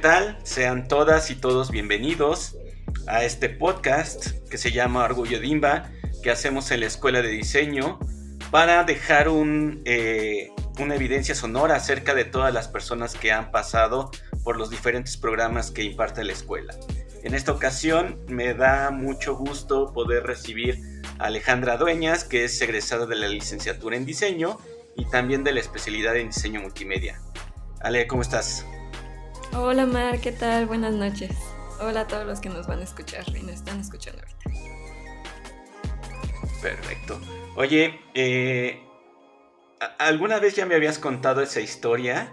tal? Sean todas y todos bienvenidos a este podcast que se llama Orgullo Dimba, que hacemos en la Escuela de Diseño para dejar eh, una evidencia sonora acerca de todas las personas que han pasado por los diferentes programas que imparte la escuela. En esta ocasión me da mucho gusto poder recibir a Alejandra Dueñas, que es egresada de la licenciatura en diseño y también de la especialidad en diseño multimedia. Ale, ¿cómo estás? Hola Mar, ¿qué tal? Buenas noches. Hola a todos los que nos van a escuchar y nos están escuchando ahorita. Perfecto. Oye, eh, alguna vez ya me habías contado esa historia,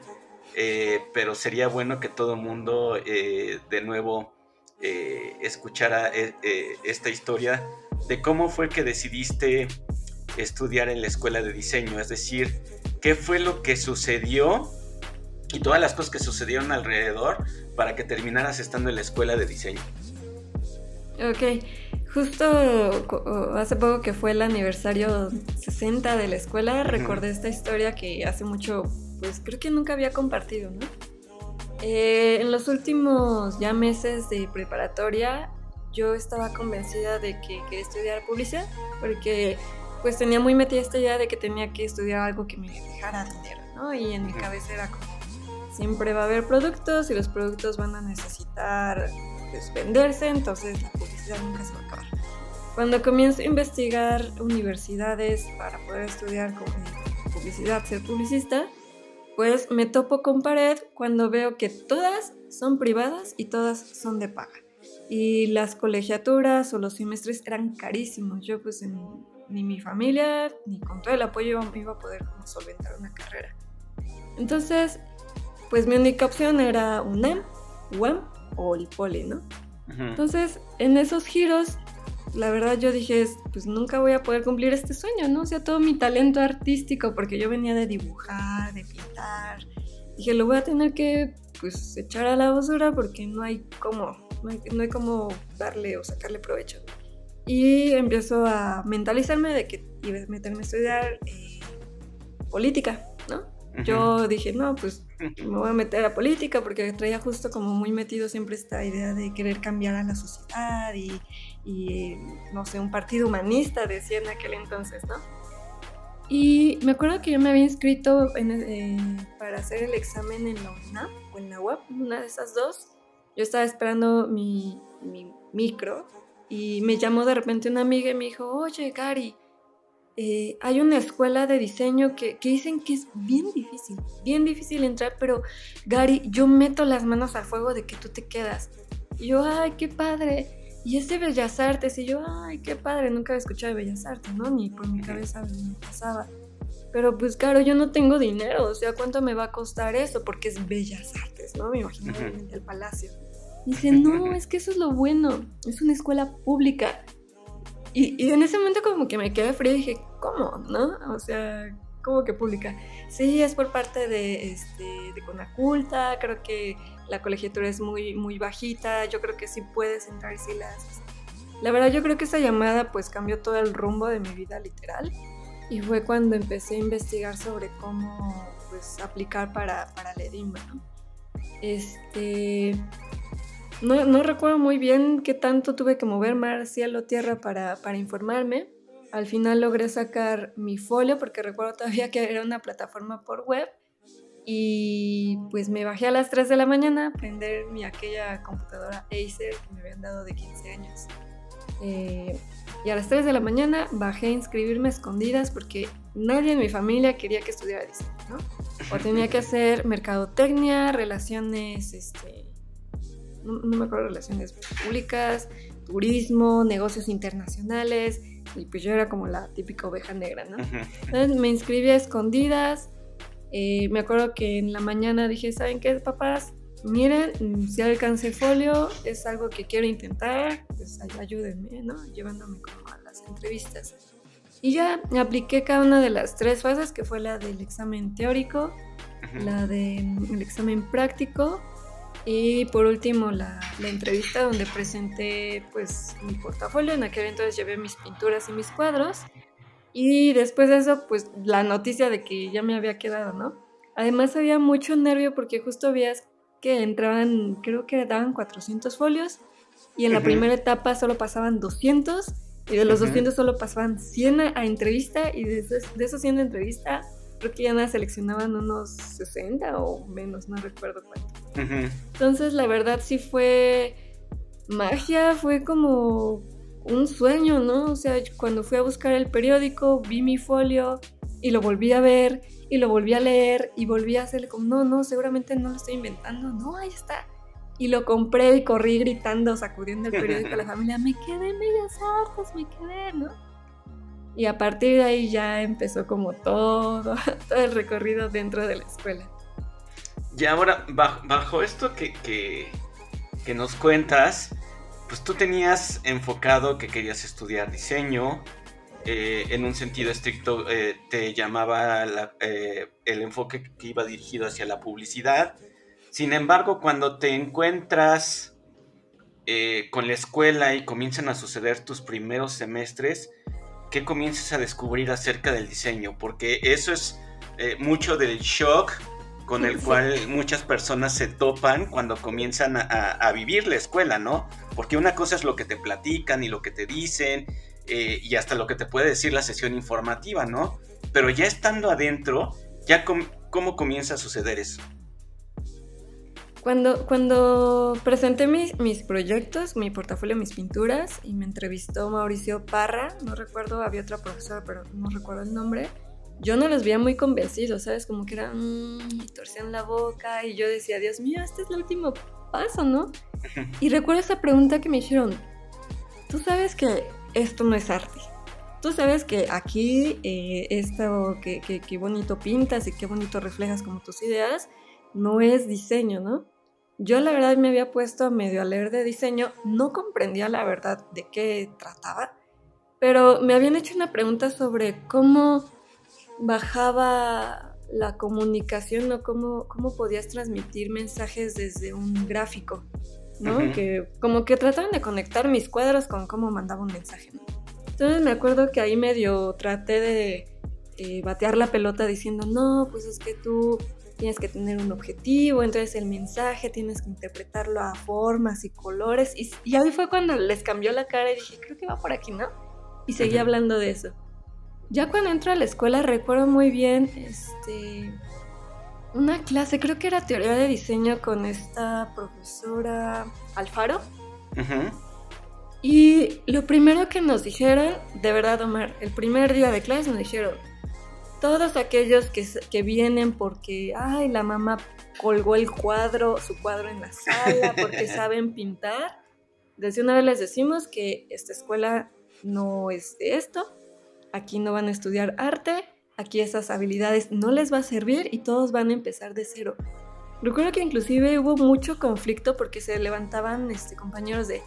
eh, pero sería bueno que todo el mundo eh, de nuevo escuchara esta historia de cómo fue que decidiste estudiar en la escuela de diseño, es decir, qué fue lo que sucedió y todas las cosas que sucedieron alrededor para que terminaras estando en la escuela de diseño. Ok, justo hace poco que fue el aniversario 60 de la escuela, recordé esta historia que hace mucho, pues creo que nunca había compartido, ¿no? Eh, en los últimos ya meses de preparatoria, yo estaba convencida de que quería estudiar publicidad, porque pues tenía muy metida esta idea de que tenía que estudiar algo que me dejara dinero, ¿no? Y en mi cabeza era como, siempre va a haber productos y los productos van a necesitar pues, venderse, entonces la publicidad nunca se va a acabar. Cuando comienzo a investigar universidades para poder estudiar publicidad, ser publicista, pues me topo con pared cuando veo que todas son privadas y todas son de paga. Y las colegiaturas o los semestres eran carísimos. Yo pues ni mi familia ni con todo el apoyo iba a poder solventar una carrera. Entonces pues mi única opción era UNAM, UAM o el Poli, ¿no? Entonces, en esos giros, la verdad yo dije, pues nunca voy a poder cumplir este sueño, ¿no? O sea, todo mi talento artístico, porque yo venía de dibujar, de pintar, dije, lo voy a tener que, pues, echar a la basura porque no hay cómo, no hay, no cómo darle o sacarle provecho. Y empiezo a mentalizarme de que iba a meterme a estudiar eh, política, ¿no? Yo dije, no, pues me voy a meter a política porque traía justo como muy metido siempre esta idea de querer cambiar a la sociedad y, no sé, un partido humanista, decía en aquel entonces, ¿no? Y me acuerdo que yo me había inscrito eh, para hacer el examen en la UNAM o en la UAP, una de esas dos. Yo estaba esperando mi, mi micro y me llamó de repente una amiga y me dijo, oye, Gary, eh, hay una escuela de diseño que, dicen que es bien difícil, bien difícil entrar, pero Gary, yo meto las manos al fuego de que tú te quedas. Y yo, ay, qué padre. Y es de Bellas Artes. Y yo, ay, qué padre. Nunca había escuchado de Bellas Artes, ¿no? Ni por mi cabeza me pasaba. Pero pues claro, yo no tengo dinero. O sea, ¿cuánto me va a costar eso? Porque es Bellas Artes, ¿no? Me imagino el palacio. Y dice, no, es que eso es lo bueno. Es una escuela pública. Y, en ese momento como que me quedé frío y dije, ¿cómo? ¿No? O sea, ¿cómo que pública? Sí, es por parte de, este, de Conaculta, creo que la colegiatura es muy, muy bajita, yo creo que sí puedes entrar si las... La verdad yo creo que esa llamada pues cambió todo el rumbo de mi vida literal y fue cuando empecé a investigar sobre cómo pues aplicar para, para la ¿no? Este, no, recuerdo muy bien qué tanto tuve que mover mar, cielo, tierra para, para informarme. Al final logré sacar mi folio porque recuerdo todavía que era una plataforma por web y pues me bajé a las 3 de la mañana a prender mi aquella computadora Acer que me habían dado de 15 años. Eh, y a las 3 de la mañana bajé a inscribirme escondidas porque nadie en mi familia quería que estudiara diseño, ¿no? O tenía que hacer mercadotecnia, relaciones este, no, me acuerdo, relaciones públicas, turismo, negocios internacionales, y pues yo era como la típica oveja negra, ¿no? Entonces me inscribí a escondidas, eh, me acuerdo que en la mañana dije, ¿saben qué, papás? Miren, si alcancé folio, es algo que quiero intentar, pues ayúdenme, ¿no? Llevándome como a las entrevistas. Y ya apliqué cada una de las tres fases, que fue la del examen teórico, la del examen práctico y por último, la, entrevista donde presenté pues mi portafolio. En aquel entonces llevé mis pinturas y mis cuadros. Y después de eso, pues la noticia de que ya me había quedado, ¿no? Además había mucho nervio porque justo había que entraban, creo que daban 400 folios y en la primera etapa solo pasaban 200 y de los 200 solo pasaban 100 a, entrevista y de esos, de esos 100 de entrevista creo que ya nada seleccionaban unos 60 o menos, no recuerdo cuánto. Entonces la verdad sí fue magia, fue como un sueño, ¿no? O sea, cuando fui a buscar el periódico, vi mi folio y lo volví a ver y lo volví a leer y volví a hacerle como, no, no, seguramente no lo estoy inventando, no, ahí está. Y lo compré y corrí gritando, sacudiendo el periódico a la familia, me quedé en Bellas Artes, me quedé, ¿no? Y a partir de ahí ya empezó como todo, el recorrido dentro de la escuela. Y ahora, bajo, esto que, que, que nos cuentas, pues tú tenías enfocado que querías estudiar diseño, eh, en un sentido estricto eh, te llamaba eh, el enfoque que iba dirigido hacia la publicidad. Sin embargo, cuando te encuentras con la escuela y comienzan a suceder tus primeros semestres, ¿qué comienzas a descubrir acerca del diseño? Porque eso es mucho del shock con el cual muchas personas se topan cuando comienzan a, a, vivir la escuela, ¿no? Porque una cosa es lo que te platican y lo que te dicen eh, y hasta lo que te puede decir la sesión informativa, ¿no? Pero ya estando adentro, ya cómo comienza a suceder eso. Cuando, cuando presenté mis, mis, proyectos, mi portafolio, mis pinturas, y me entrevistó Mauricio Parra, no recuerdo, había otra profesora, pero no recuerdo el nombre, yo no los veía muy convencidos, ¿sabes? Como que eran, mmm, torcían la boca, y yo decía, Dios mío, este es el último paso, ¿no? Y recuerdo esa pregunta que me hicieron, tú sabes que esto no es arte. Tú sabes que aquí eh, esto que, que, bonito pintas y qué bonito reflejas como tus ideas, no es diseño, ¿no? Yo la verdad me había puesto medio a leer de diseño, no comprendía la verdad de qué trataba, pero me habían hecho una pregunta sobre cómo bajaba la comunicación o cómo, cómo podías transmitir mensajes desde un gráfico. ¿no? Que como que trataban de conectar mis cuadros con cómo mandaba un mensaje, Entonces me acuerdo que ahí medio traté de eh, batear la pelota diciendo, no, pues es que tú tienes que tener un objetivo, entonces el mensaje tienes que interpretarlo a formas y colores. Y, y ahí fue cuando les cambió la cara y dije, creo que va por aquí, ¿no? Y seguí hablando de eso. Ya cuando entro a la escuela recuerdo muy bien, este, una clase, creo que era teoría de diseño con esta profesora Alfaro. Y lo primero que nos dijeron, de verdad, Omar, el primer día de clase nos dijeron, todos aquellos que, que vienen porque, ay, la mamá colgó el cuadro, su cuadro en la sala, porque saben pintar, desde una vez les decimos que esta escuela no es de esto, aquí no van a estudiar arte, aquí esas habilidades no les va a servir y todos van a empezar de cero. Recuerdo que inclusive hubo mucho conflicto porque se levantaban este, compañeros de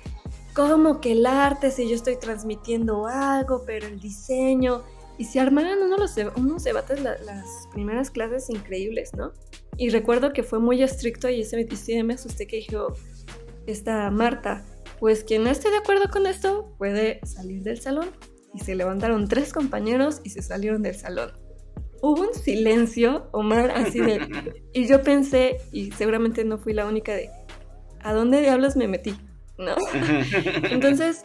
cómo que el arte si yo estoy transmitiendo algo, pero el diseño y se armaron unos, unos debates las primeras clases increíbles, ¿no? Y recuerdo que fue muy estricto y ese sí me asusté que dijo esta Marta, pues quien no esté de acuerdo con esto puede salir del salón y se levantaron tres compañeros y se salieron del salón. Hubo un silencio, Omar, así de... Y yo pensé, y seguramente no fui la única de, ¿a dónde diablos me metí? ¿No? Entonces,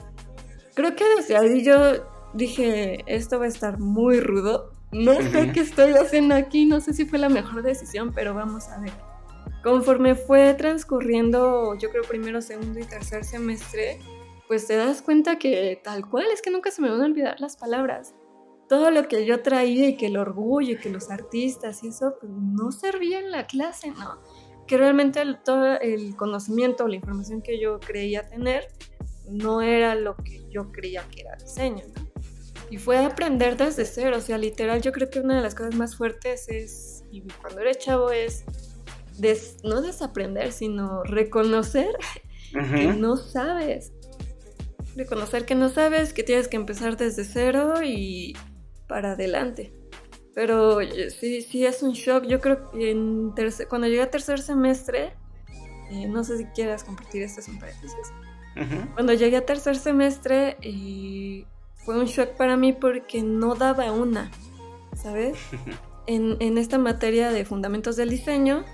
creo que desde ahí yo dije, esto va a estar muy rudo. No sé qué estoy haciendo aquí, no sé si fue la mejor decisión, pero vamos a ver. Conforme fue transcurriendo, yo creo primero, segundo y tercer semestre, pues te das cuenta que tal cual es que nunca se me van a olvidar las palabras. Todo lo que yo traía y que el orgullo y que los artistas y eso, pues no servía en la clase, ¿no? Que realmente todo el conocimiento o la información que yo creía tener no era lo que yo creía que era diseño, ¿no? Y fue aprender desde cero, o sea, literal, yo creo que una de las cosas más fuertes es, y cuando eres chavo, es no desaprender, sino reconocer que no sabes reconocer que no sabes, que tienes que empezar desde cero y para adelante. Pero eh, sí, sí es un shock. Yo creo que en cuando llegué a tercer semestre, eh, no sé si quieras compartir esto, es un paréntesis. Cuando llegué a tercer semestre, eh, fue un shock para mí porque no daba una, ¿sabes? en, en, esta materia de fundamentos del diseño,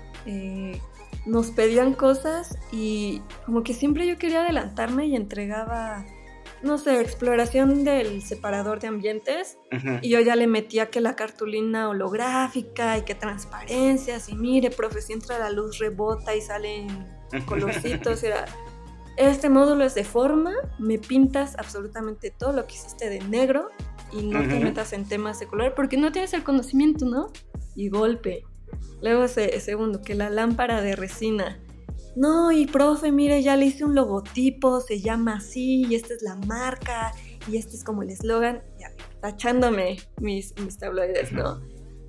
nos pedían cosas y como que siempre yo quería adelantarme y entregaba, no sé, exploración del separador de ambientes y yo ya le metía que la cartulina holográfica y que transparencias y mire, profe, si entra la luz rebota y salen colorcitos, era... Este módulo es de forma, me pintas absolutamente todo lo que hiciste de negro y no te metas en temas de color porque no tienes el conocimiento, ¿no? Y golpe. Luego, ese, segundo, que la lámpara de resina. No, y profe, mire, ya le hice un logotipo, se llama así, y esta es la marca, y este es como el eslogan, ya, tachándome mis, mis tabloides, ¿no?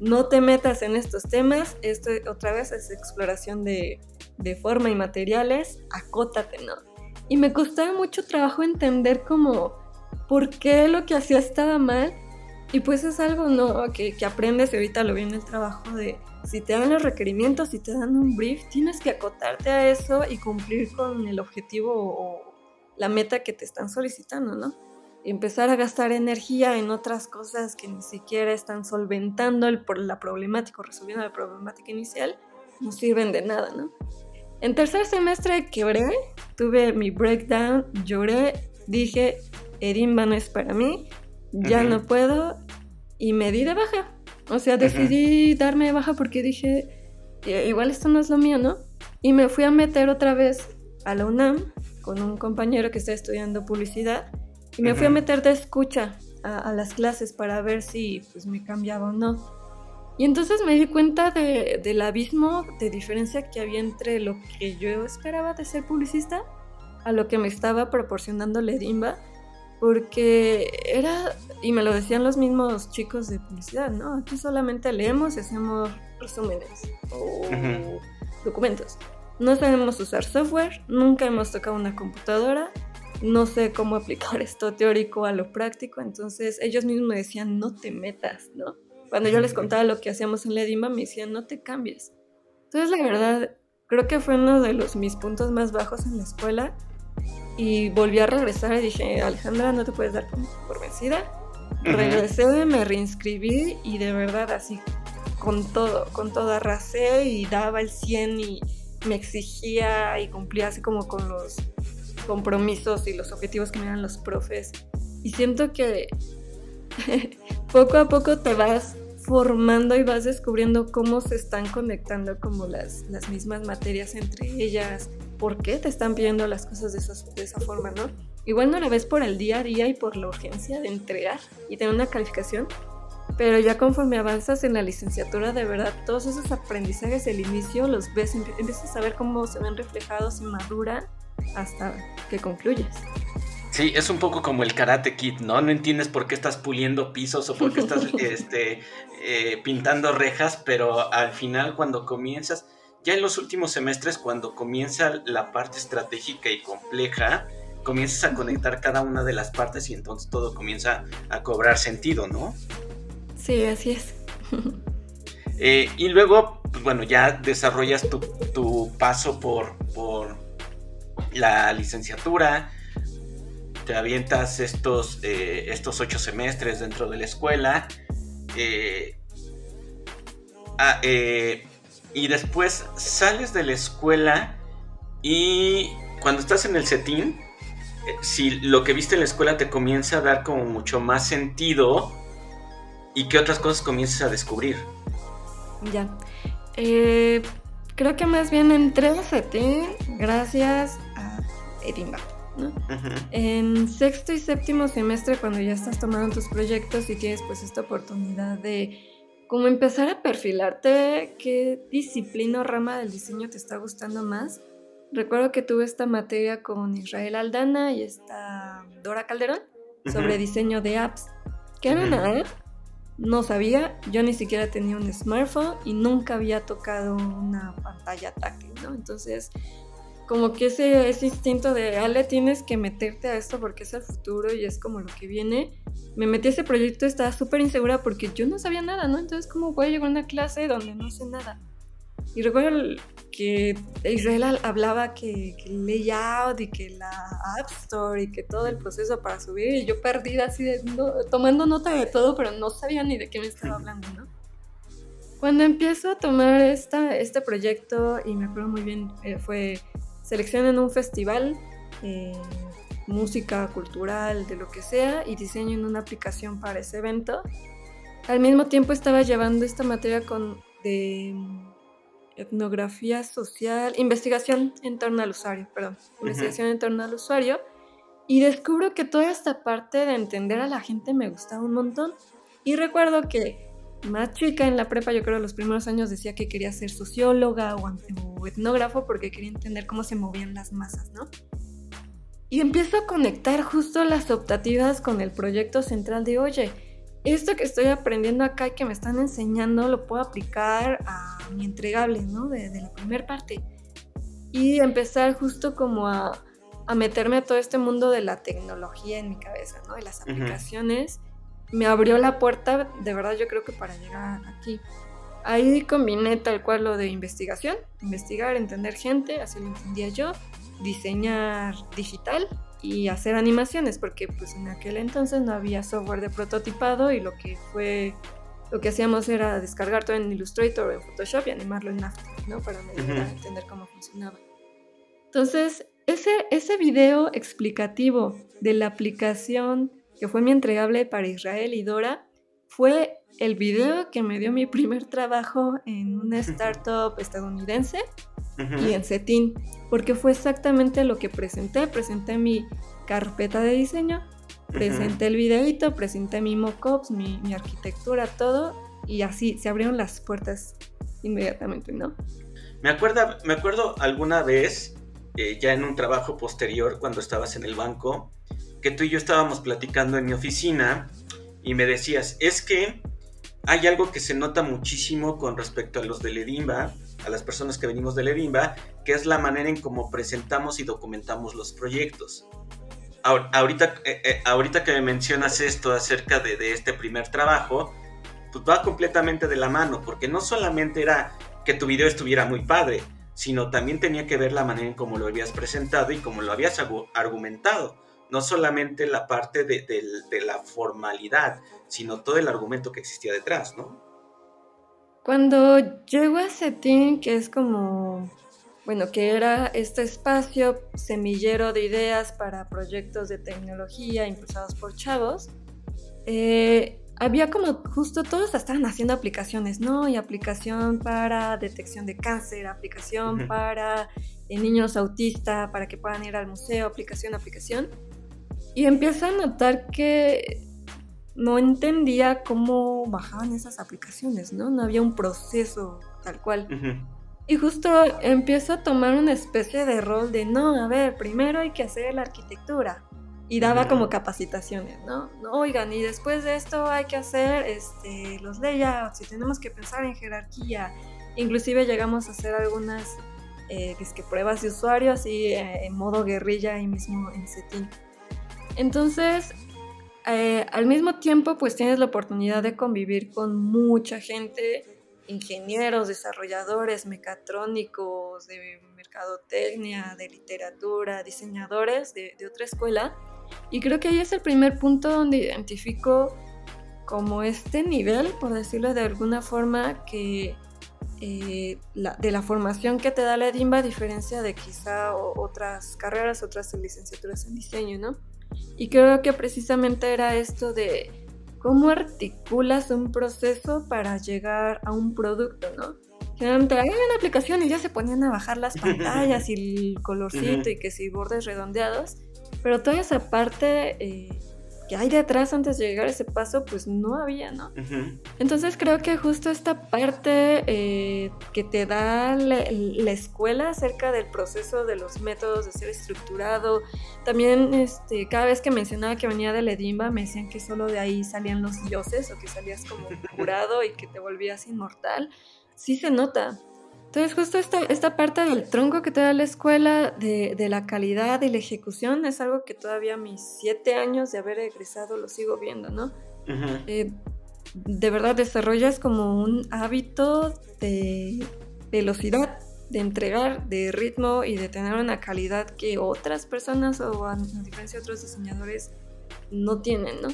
No te metas en estos temas, esto otra vez es exploración de, de forma y materiales, acótate, ¿no? Y me costaba mucho trabajo entender como por qué lo que hacía estaba mal, y pues es algo, ¿no? Que, que aprendes y ahorita lo vi en el trabajo de si te dan los requerimientos, si te dan un brief, tienes que acotarte a eso y cumplir con el objetivo o la meta que te están solicitando, ¿no? Y empezar a gastar energía en otras cosas que ni siquiera están solventando el, por la problemática o resolviendo la problemática inicial, no sirven de nada, ¿no? En tercer semestre quebré, tuve mi breakdown, lloré, dije, Edimba no es para mí, ya no puedo, y me di de baja. O sea, decidí darme de baja porque dije, igual esto no es lo mío, ¿no? Y me fui a meter otra vez a la UNAM con un compañero que está estudiando publicidad y me fui a meter de escucha a, las clases para ver si pues me cambiaba o no. Y entonces me di cuenta de, del abismo de diferencia que había entre lo que yo esperaba de ser publicista a lo que me estaba proporcionando Ledimba porque era, y me lo decían los mismos chicos de publicidad, ¿no? Aquí solamente leemos y hacemos resúmenes o documentos. No sabemos usar software, nunca hemos tocado una computadora, no sé cómo aplicar esto teórico a lo práctico, entonces ellos mismos me decían, no te metas, ¿no? Cuando yo les contaba lo que hacíamos en Ledima, me decían, no te cambies. Entonces, la verdad, creo que fue uno de los mis puntos más bajos en la escuela y volví a regresar y dije, Alejandra, no te puedes dar por, vencida. Regresé, me reinscribí y de verdad así, con todo, con todo arrasé y daba el 100 y me exigía y cumplía así como con los compromisos y los objetivos que me dan los profes. Y siento que poco a poco te vas formando y vas descubriendo cómo se están conectando como las, las mismas materias entre ellas, por qué te están pidiendo las cosas de, de esa forma, ¿no? Igual no la ves por el día a día y por la urgencia de entregar y tener una calificación, pero ya conforme avanzas en la licenciatura, de verdad, todos esos aprendizajes del inicio los ves, empiezas a ver cómo se ven reflejados y maduran hasta que concluyes. Sí, es un poco como el Karate Kid, ¿no? No entiendes por qué estás puliendo pisos o por qué estás este, eh, pintando rejas, pero al final cuando comienzas, ya en los últimos semestres, cuando comienza la parte estratégica y compleja, comienzas a conectar cada una de las partes y entonces todo comienza a cobrar sentido, ¿no? Sí, así es. Eh, y luego, pues, bueno, ya desarrollas tu, paso por, por la licenciatura, te avientas estos, eh, estos ocho semestres dentro de la escuela. Eh, ah, eh, y después sales de la escuela y cuando estás en el setín, si lo que viste en la escuela te comienza a dar como mucho más sentido y qué otras cosas comienzas a descubrir. Ya. creo que más bien entré al setín gracias a En sexto y séptimo semestre, cuando ya estás tomando tus proyectos y tienes pues esta oportunidad de como empezar a perfilarte qué disciplina o rama del diseño te está gustando más. Recuerdo que tuve esta materia con Israel Aldana y esta Dora Calderón sobre diseño de apps. ¿Qué era app? No sabía, yo ni siquiera tenía un smartphone y nunca había tocado una pantalla táctil, ¿no? Entonces como que ese, ese instinto de, Ale, tienes que meterte a esto porque es el futuro y es como lo que viene. Me metí a ese proyecto, estaba súper insegura porque yo no sabía nada, ¿no? Entonces, ¿cómo voy a llegar a una clase donde no sé nada? Y recuerdo que Israel hablaba que, que layout y que la App Store y que todo el proceso para subir, y yo perdida así de, tomando nota de todo, pero no sabía ni de qué me estaba hablando, ¿no? Cuando empiezo a tomar esta, este proyecto, y me acuerdo muy bien, eh, fue selección en un festival, eh, música cultural, de lo que sea, y diseño en una aplicación para ese evento. Al mismo tiempo estaba llevando esta materia con, de etnografía social, investigación en torno al usuario, perdón, investigación en torno al usuario, y descubro que toda esta parte de entender a la gente me gustaba un montón. Y recuerdo que más chica en la prepa, yo creo los primeros años decía que quería ser socióloga o, o etnógrafo porque quería entender cómo se movían las masas, ¿no? Y empiezo a conectar justo las optativas con el proyecto central de, oye, esto que estoy aprendiendo acá y que me están enseñando lo puedo aplicar a mi entregable, ¿no? De, la primera parte. Y empezar justo como a, a, meterme a todo este mundo de la tecnología en mi cabeza, ¿no? De las aplicaciones. Me abrió la puerta, de verdad yo creo que para llegar aquí. Ahí combiné tal cual lo de investigación, investigar, entender gente, así lo entendía yo, diseñar digital y hacer animaciones, porque pues en aquel entonces no había software de prototipado y lo que fue lo que hacíamos era descargar todo en Illustrator o en Photoshop y animarlo en After, ¿no? Para entender cómo funcionaba. Entonces, ese, ese video explicativo de la aplicación que fue mi entregable para Israel y Dora fue el video que me dio mi primer trabajo en una startup estadounidense y en Cetin, porque fue exactamente lo que presenté. Presenté mi carpeta de diseño, presenté el videito, presenté mi mockups, mi, mi arquitectura, todo, y así se abrieron las puertas inmediatamente, ¿no? Me acuerdo, me acuerdo alguna vez, eh, ya en un trabajo posterior, cuando estabas en el banco, que tú y yo estábamos platicando en mi oficina y me decías, es que hay algo que se nota muchísimo con respecto a los de Ledimba, a las personas que venimos de Ledimba, que es la manera en cómo presentamos y documentamos los proyectos. Ahorita, eh, eh, ahorita que me mencionas esto acerca de, de, este primer trabajo, pues va completamente de la mano, porque no solamente era que tu video estuviera muy padre, sino también tenía que ver la manera en cómo lo habías presentado y cómo lo habías argumentado. No solamente la parte de, de la formalidad, sino todo el argumento que existía detrás, ¿no? Cuando llego a Cetin, que es como, bueno, que era este espacio semillero de ideas para proyectos de tecnología impulsados por chavos, eh, había como justo todos estaban haciendo aplicaciones, ¿no? Y aplicación para detección de cáncer, aplicación para eh, niños autistas, para que puedan ir al museo, aplicación, aplicación. Y empiezo a notar que no entendía cómo bajaban esas aplicaciones, ¿no? No había un proceso tal cual. Y justo empiezo a tomar una especie de rol de, no, a ver, primero hay que hacer la arquitectura. Y daba como capacitaciones, ¿no? ¿no? Oigan, y después de esto hay que hacer este, los layouts y tenemos que pensar en jerarquía. Inclusive llegamos a hacer algunas eh, es que pruebas de usuario así eh, en modo guerrilla ahí mismo en Setting. Entonces eh, al mismo tiempo, pues tienes la oportunidad de convivir con mucha gente, ingenieros, desarrolladores, mecatrónicos, de mercadotecnia, de literatura, diseñadores de, otra escuela. Y creo que ahí es el primer punto donde identifico como este nivel, por decirlo de alguna forma, que eh, de la formación que te da la EDIMBA, a diferencia de quizá otras carreras, otras licenciaturas en diseño, ¿no? Y creo que precisamente era esto de cómo articulas un proceso para llegar a un producto, ¿no? Generalmente hay una aplicación y ya se ponían a bajar las pantallas y el colorcito y que si bordes redondeados, pero toda esa parte eh, que hay detrás antes de llegar a ese paso, pues no había, ¿no? Entonces creo que justo esta parte eh, que te da la, escuela acerca del proceso de los métodos de ser estructurado, también este, cada vez que mencionaba que venía de Ledimba, me decían que solo de ahí salían los dioses o que salías como curado y que te volvías inmortal, sí se nota. Entonces justo esta, esta parte del tronco que te da la escuela, de, de, la calidad y la ejecución, es algo que todavía a mis siete años de haber egresado lo sigo viendo, ¿no? Eh, de verdad desarrollas como un hábito de velocidad, de entregar, de ritmo y de tener una calidad que otras personas o a, diferencia de otros diseñadores no tienen, ¿no?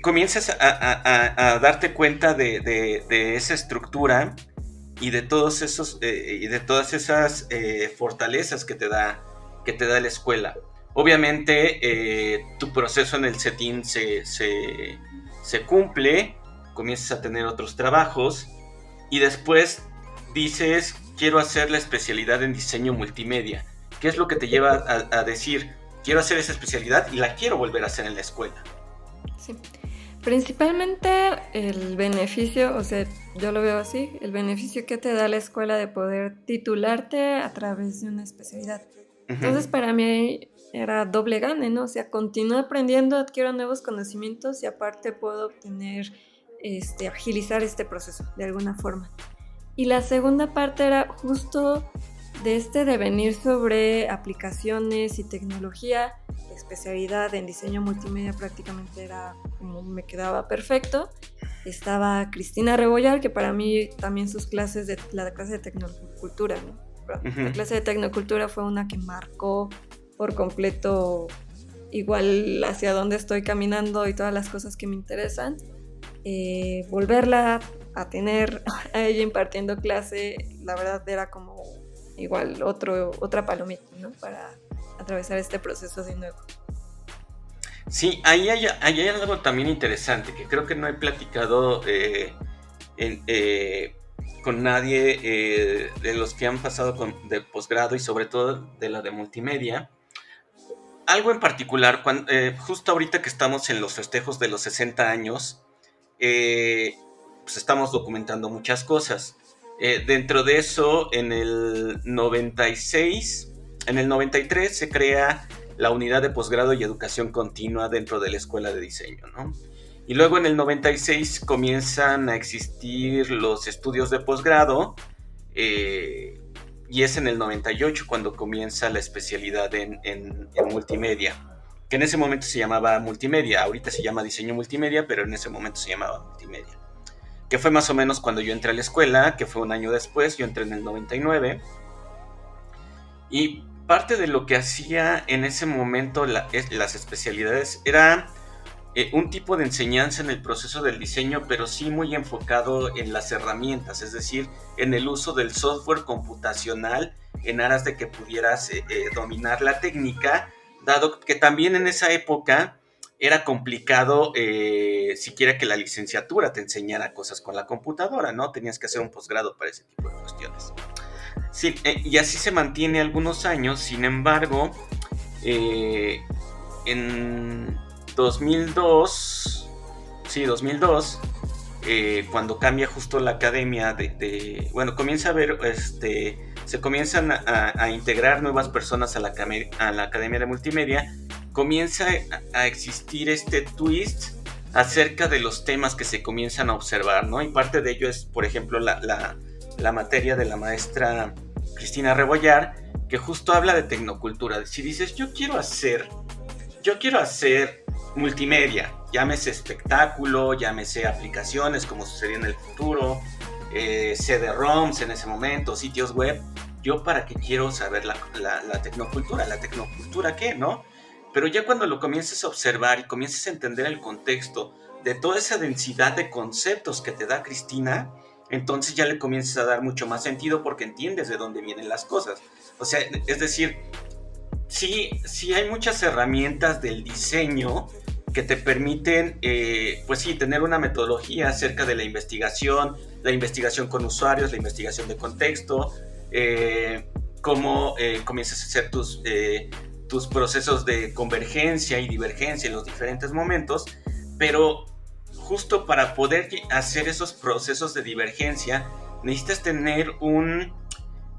comienzas a, darte cuenta de, esa estructura y de todos esos eh, y de todas esas eh, fortalezas que te da que te da la escuela. Obviamente eh, tu proceso en el setting se, se, cumple, comienzas a tener otros trabajos y después dices quiero hacer la especialidad en diseño multimedia. ¿Qué es lo que te lleva a, a decir quiero hacer esa especialidad y la quiero volver a hacer en la escuela? Sí. Principalmente el beneficio, o sea, yo lo veo así, el beneficio que te da la escuela de poder titularte a través de una especialidad. Entonces para mí era doble gane, ¿no? O sea, continúo aprendiendo, adquiero nuevos conocimientos y aparte puedo obtener, este, agilizar este proceso de alguna forma. Y la segunda parte era justo de este devenir sobre aplicaciones y tecnología, especialidad en diseño multimedia prácticamente era como me quedaba perfecto. Estaba Cristina Rebollar, que para mí también sus clases de la clase de tecnocultura, La clase de tecnocultura fue una que marcó por completo igual hacia dónde estoy caminando y todas las cosas que me interesan. Eh, volverla a tener a ella impartiendo clase, la verdad era como igual otro, otra palomita, ¿no? Para atravesar este proceso de nuevo. Sí, ahí hay, algo también interesante que creo que no he platicado eh, eh, con nadie eh, de los que han pasado de posgrado y sobre todo de la de multimedia. Algo en particular, justo ahorita que estamos en los festejos de los 60 años, pues estamos documentando muchas cosas. Dentro de eso, en el 96, en el 93 se crea la unidad de posgrado y educación continua dentro de la escuela de diseño, ¿no? Y luego en el 96 comienzan a existir los estudios de posgrado eh, y es en el 98 cuando comienza la especialidad en, multimedia, que en ese momento se llamaba multimedia, ahorita se llama diseño multimedia, pero en ese momento se llamaba multimedia, que fue más o menos cuando yo entré a la escuela, que fue un año después, yo entré en el 99. Y parte de lo que hacía en ese momento las especialidades era eh, un tipo de enseñanza en el proceso del diseño, pero sí muy enfocado en las herramientas, es decir, en el uso del software computacional en aras de que pudieras eh, eh, dominar la técnica, dado que también en esa época era complicado siquiera que la licenciatura te enseñara cosas con la computadora, ¿no? Tenías que hacer un posgrado para ese tipo de cuestiones. Sí, eh, y así se mantiene algunos años, sin embargo, eh, en 2002, sí, 2002, eh, cuando cambia justo la academia de, bueno, comienza a ver, este, se comienzan a, integrar nuevas personas a la, a la, academia de multimedia, comienza a, existir este twist acerca de los temas que se comienzan a observar, ¿no? Y parte de ello es, por ejemplo, la la materia de la maestra Cristina Rebollar, que justo habla de tecnocultura. Si dices, yo quiero hacer, yo quiero hacer multimedia, llámese espectáculo, llámese aplicaciones como sucedía en el futuro, eh, CD-ROMs en ese momento, sitios web, yo para qué quiero saber la, la, tecnocultura, la tecnocultura qué, ¿no? Pero ya cuando lo comiences a observar y comiences a entender el contexto de toda esa densidad de conceptos que te da Cristina, entonces ya le comienzas a dar mucho más sentido porque entiendes de dónde vienen las cosas. O sea, es decir, sí, sí hay muchas herramientas del diseño que te permiten, eh, pues sí, tener una metodología acerca de la investigación, la investigación con usuarios, la investigación de contexto, eh, cómo eh, comienzas a hacer tus, tus procesos de convergencia y divergencia en los diferentes momentos, pero justo para poder hacer esos procesos de divergencia, necesitas tener un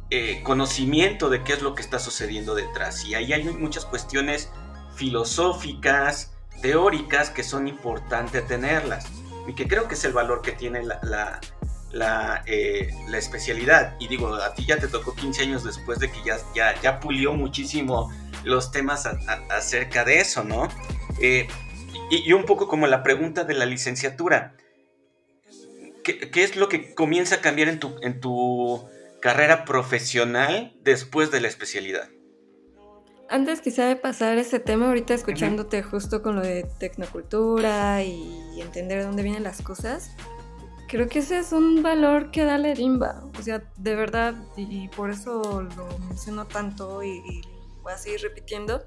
eh, conocimiento de qué es lo que está sucediendo detrás. Y ahí hay muchas cuestiones filosóficas, teóricas, que son importantes tenerlas. Y que creo que es el valor que tiene la, la, eh, especialidad. Y digo, a ti ya te tocó 15 años después de que ya, ya, ya pulió muchísimo los temas acerca de eso, ¿no? Eh, y, un poco como la pregunta de la licenciatura. ¿Qué, es lo que comienza a cambiar en tu, en tu carrera profesional después de la especialidad? antes quizá de pasar ese tema, ahorita escuchándote justo con lo de tecnocultura y entender de dónde vienen las cosas, creo que ese es un valor que da Rimba. O sea, de verdad, y, por eso lo menciono tanto y, voy a seguir repitiendo.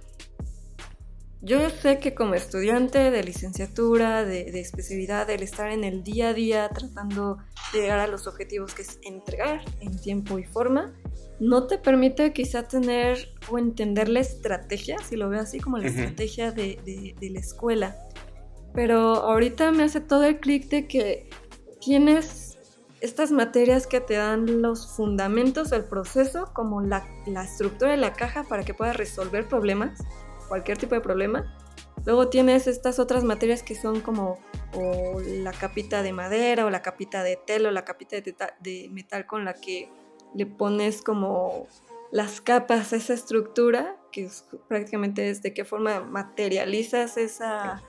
Yo sé que como estudiante de licenciatura, de, de, especialidad, el estar en el día a día tratando de llegar a los objetivos que es entregar en tiempo y forma, no te permite quizá tener o entender la estrategia, si lo veo así como la estrategia de, de, la escuela. Pero ahorita me hace todo el clic de que tienes estas materias que te dan los fundamentos del proceso, como la, la estructura de la caja para que puedas resolver problemas, cualquier tipo de problema. Luego tienes estas otras materias que son como la capita de madera o la capita de tela o la capita de, metal con la que le pones como las capas a esa estructura, que prácticamente es de qué forma materializas esa,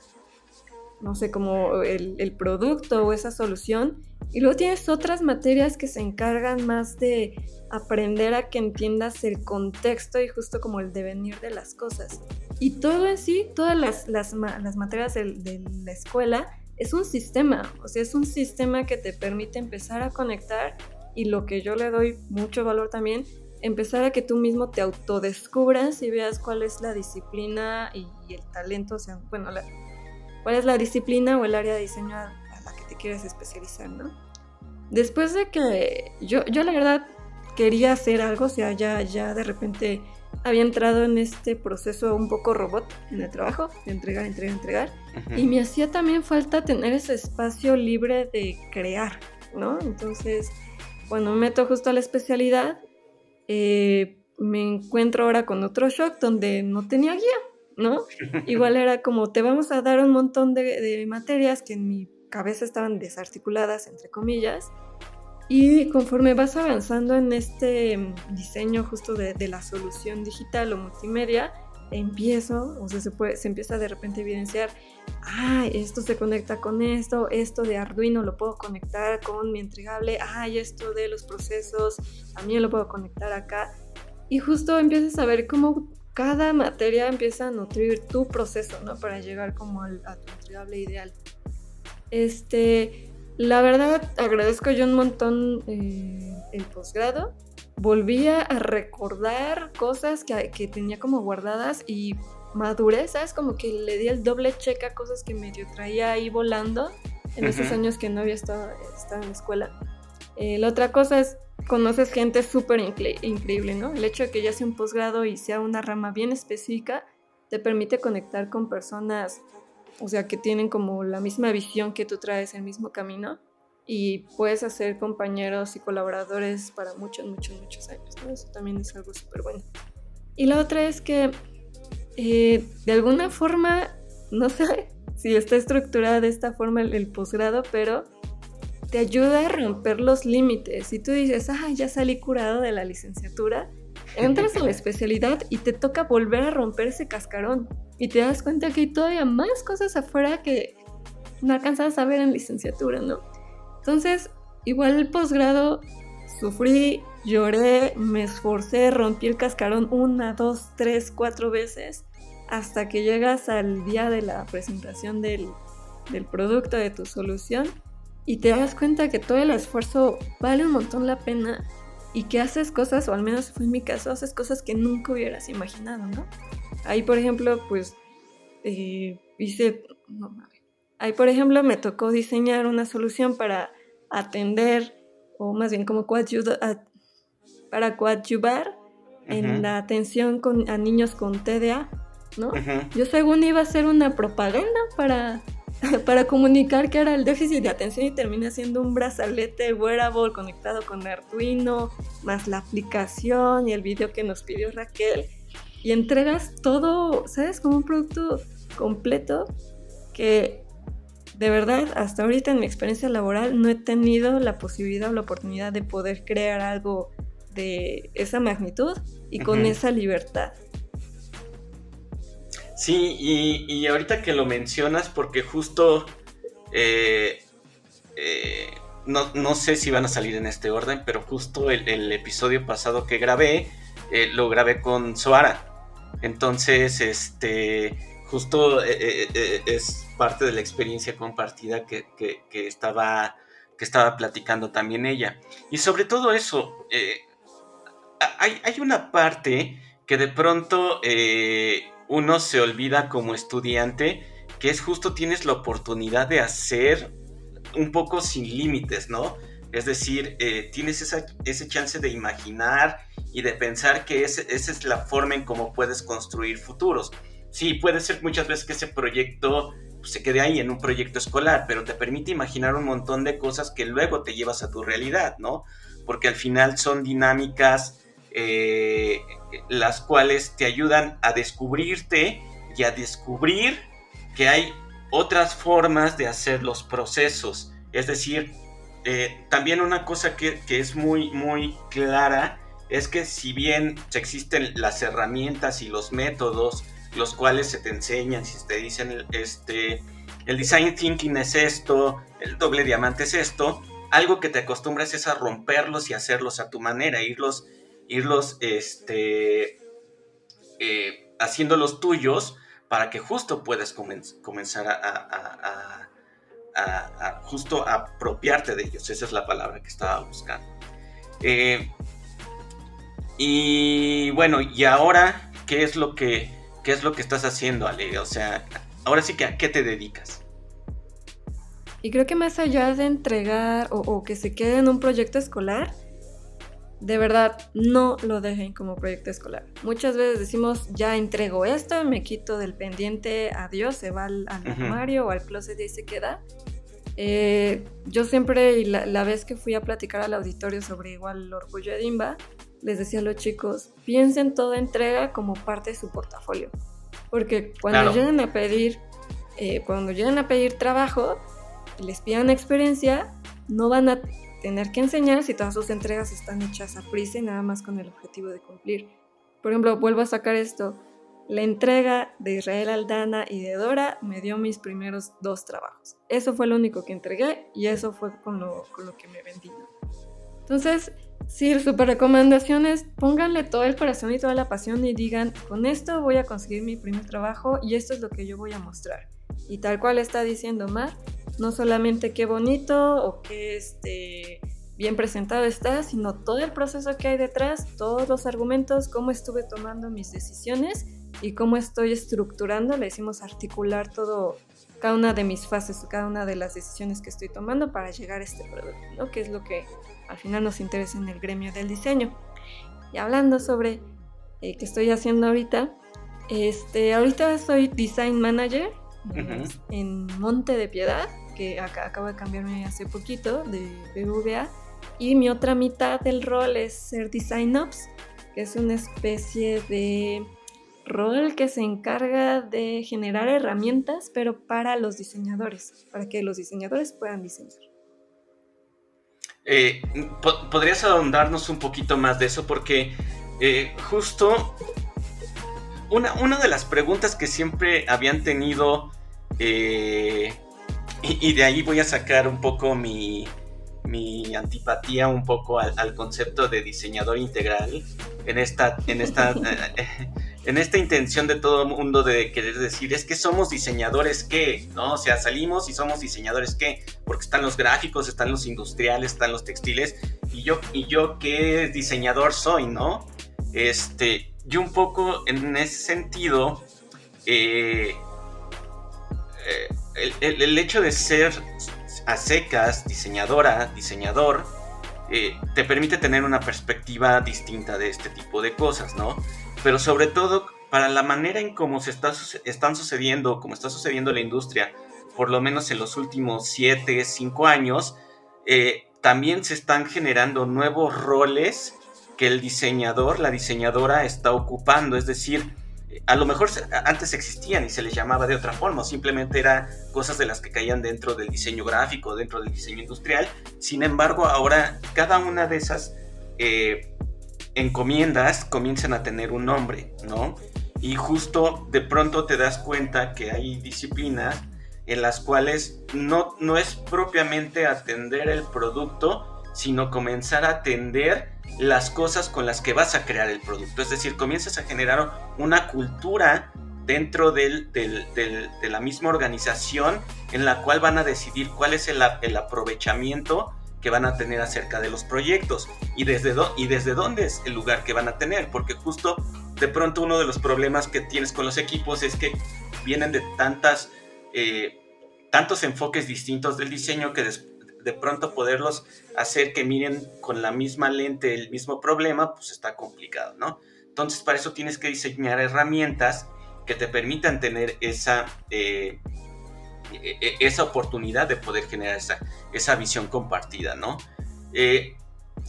no sé, como el, producto o esa solución. Y luego tienes otras materias que se encargan más de aprender a que entiendas el contexto y justo como el devenir de las cosas. Y todo en sí, todas las, las, materias de, la escuela es un sistema, o sea, es un sistema que te permite empezar a conectar y lo que yo le doy mucho valor también, empezar a que tú mismo te autodescubras y veas cuál es la disciplina y, el talento, o sea, bueno, cuál es la disciplina o el área de diseño a, la que te quieres especializar, ¿no? Después de que yo, yo la verdad quería hacer algo, o sea, ya, ya de repente había entrado en este proceso un poco robot en el trabajo, de entregar, entregar, entregar, y me hacía también falta tener ese espacio libre de crear, ¿no? Entonces, cuando me meto justo a la especialidad, eh, me encuentro ahora con otro shock donde no tenía guía, ¿no? Igual era como, te vamos a dar un montón de, materias que en mi cabeza estaban desarticuladas, entre comillas, y conforme vas avanzando en este diseño justo de, de la solución digital o multimedia, empiezo, o sea, se, puede, se empieza de repente a evidenciar, ah, esto se conecta con esto, esto de Arduino lo puedo conectar con mi entregable, ah, esto de los procesos también lo puedo conectar acá. Y justo empiezas a ver cómo cada materia empieza a nutrir tu proceso, ¿no? Para llegar como al, a tu entregable ideal. Este, la verdad, agradezco yo un montón eh, el posgrado volvía a recordar cosas que, que, tenía como guardadas y madurez, ¿sabes? Como que le di el doble check a cosas que medio traía ahí volando en esos años que no había estado, en la escuela. Eh, la otra cosa es, conoces gente súper increíble, ¿no? El hecho de que ya sea un posgrado y sea una rama bien específica, te permite conectar con personas, o sea, que tienen como la misma visión que tú traes, el mismo camino y puedes hacer compañeros y colaboradores para muchos, muchos, muchos años. Eso también es algo súper bueno. Y la otra es que eh, de alguna forma, no sé si está estructurada de esta forma el, posgrado, pero te ayuda a romper los límites. Si tú dices, ah, ya salí curado de la licenciatura, entras a la especialidad y te toca volver a romper ese cascarón. Y te das cuenta que hay todavía más cosas afuera que no alcanzas a ver en licenciatura, ¿no? Entonces, igual el posgrado, sufrí, lloré, me esforcé, rompí el cascarón una, dos, tres, cuatro veces, hasta que llegas al día de la presentación del, producto, de tu solución, y te das cuenta que todo el esfuerzo vale un montón la pena y que haces cosas, o al menos fue en mi caso, haces cosas que nunca hubieras imaginado, ¿no? Ahí, por ejemplo, pues eh, hice, no, ahí, por ejemplo, me tocó diseñar una solución para atender, o más bien como para coadyuvar en la atención con, a niños con TDA, ¿no? Yo según iba a hacer una propaganda para, para comunicar que era el déficit de atención y terminé haciendo un brazalete wearable conectado con Arduino, más la aplicación y el video que nos pidió Raquel. Y entregas todo, ¿sabes? Como un producto completo que de verdad, hasta ahorita en mi experiencia laboral no he tenido la posibilidad o la oportunidad de poder crear algo de esa magnitud y con esa libertad. Sí, y, ahorita que lo mencionas, porque justo eh, eh, no, sé si van a salir en este orden, pero justo el, episodio pasado que grabé, eh, lo grabé con Soara. Entonces, este, justo es parte de la experiencia compartida que, estaba, que estaba platicando también ella. Y sobre todo eso, hay, hay, una parte que de pronto uno se olvida como estudiante, que es justo tienes la oportunidad de hacer un poco sin límites, ¿no? Es decir, eh, tienes esa, ese chance de imaginar y de pensar que esa es la forma en cómo puedes construir futuros. Sí, puede ser muchas veces que ese proyecto pues, se quede ahí en un proyecto escolar, pero te permite imaginar un montón de cosas que luego te llevas a tu realidad, ¿no? Porque al final son dinámicas eh, las cuales te ayudan a descubrirte y a descubrir que hay otras formas de hacer los procesos. Es decir, eh, también una cosa que, es muy, muy clara es que si bien existen las herramientas y los métodos, los cuales se te enseñan, si te dicen este, el design thinking es esto, el doble diamante es esto, algo que te acostumbras es a romperlos y hacerlos a tu manera, irlos, irlos este, eh, haciéndolos tuyos para que justo puedas comenzar a a, justo apropiarte de ellos. Esa es la palabra que estaba buscando. Eh, y bueno, y ahora, ¿qué es lo que, qué es lo que estás haciendo, Ale? O sea, ahora sí que a qué te dedicas. Y creo que más allá de entregar o que se quede en un proyecto escolar, de verdad no lo dejen como proyecto escolar. Muchas veces decimos, ya entrego esto, me quito del pendiente, adiós, se va al, armario o al closet y se queda. Eh, yo siempre, la, vez que fui a platicar al auditorio sobre igual el orgullo de Dimba, les decía a los chicos, piensen toda entrega como parte de su portafolio. Porque cuando lleguen a pedir, eh, cuando lleguen a pedir trabajo, les pidan experiencia, no van a tener que enseñar si todas sus entregas están hechas a prisa y nada más con el objetivo de cumplir. Por ejemplo, vuelvo a sacar esto. La entrega de Israel Aldana y de Dora me dio mis primeros dos trabajos. Eso fue lo único que entregué y eso fue con lo, con lo que me vendí. Entonces, sí, super recomendaciones, pónganle todo el corazón y toda la pasión y digan, con esto voy a conseguir mi primer trabajo y esto es lo que yo voy a mostrar. Y tal cual está diciendo Mar, no solamente qué bonito o qué este, bien presentado está, sino todo el proceso que hay detrás, todos los argumentos, cómo estuve tomando mis decisiones y cómo estoy estructurando, le decimos articular todo, cada una de mis fases, cada una de las decisiones que estoy tomando para llegar a este producto, ¿no? que es lo que al final nos interesa en el gremio del diseño. Y hablando sobre eh, qué estoy haciendo ahorita, este, ahorita soy design manager en Monte de Piedad, que acabo de cambiarme hace poquito de BBVA. Y mi otra mitad del rol es ser Design Ops, que es una especie de rol que se encarga de generar herramientas, pero para los diseñadores, para que los diseñadores puedan diseñar. Eh, ¿Podrías ahondarnos un poquito más de eso? Porque eh, justo una, una, de las preguntas que siempre habían tenido eh, y, de ahí voy a sacar un poco mi, antipatía un poco al, concepto de diseñador integral en esta, en esta, eh, en esta intención de todo el mundo de querer decir es que somos diseñadores qué, ¿no? O sea, salimos y somos diseñadores qué, porque están los gráficos, están los industriales, están los textiles y yo, y yo qué diseñador soy, ¿no? Este, yo un poco en ese sentido, eh, eh, el, hecho de ser a secas, diseñadora, diseñador, eh, te permite tener una perspectiva distinta de este tipo de cosas, ¿no? Pero sobre todo para la manera en cómo se está, están sucediendo, como está sucediendo la industria, por lo menos en los últimos 7, 5 años, eh, también se están generando nuevos roles que el diseñador, la diseñadora está ocupando, es decir, a lo mejor antes existían y se les llamaba de otra forma, o simplemente eran cosas de las que caían dentro del diseño gráfico, dentro del diseño industrial. Sin embargo, ahora cada una de esas eh, encomiendas comienzan a tener un nombre, ¿no? Y justo de pronto te das cuenta que hay disciplinas en las cuales no, no es propiamente atender el producto, sino comenzar a atender las cosas con las que vas a crear el producto. Es decir, comienzas a generar una cultura dentro del, de la misma organización en la cual van a decidir cuál es el, aprovechamiento que van a tener acerca de los proyectos y desde, y desde dónde es el lugar que van a tener, porque justo de pronto uno de los problemas que tienes con los equipos es que vienen de tantas, eh, tantos enfoques distintos del diseño que de pronto poderlos hacer que miren con la misma lente el mismo problema, pues está complicado, ¿no? Entonces para eso tienes que diseñar herramientas que te permitan tener esa, eh, e, e, esa oportunidad de poder generar esa, esa visión compartida, ¿no? Eh,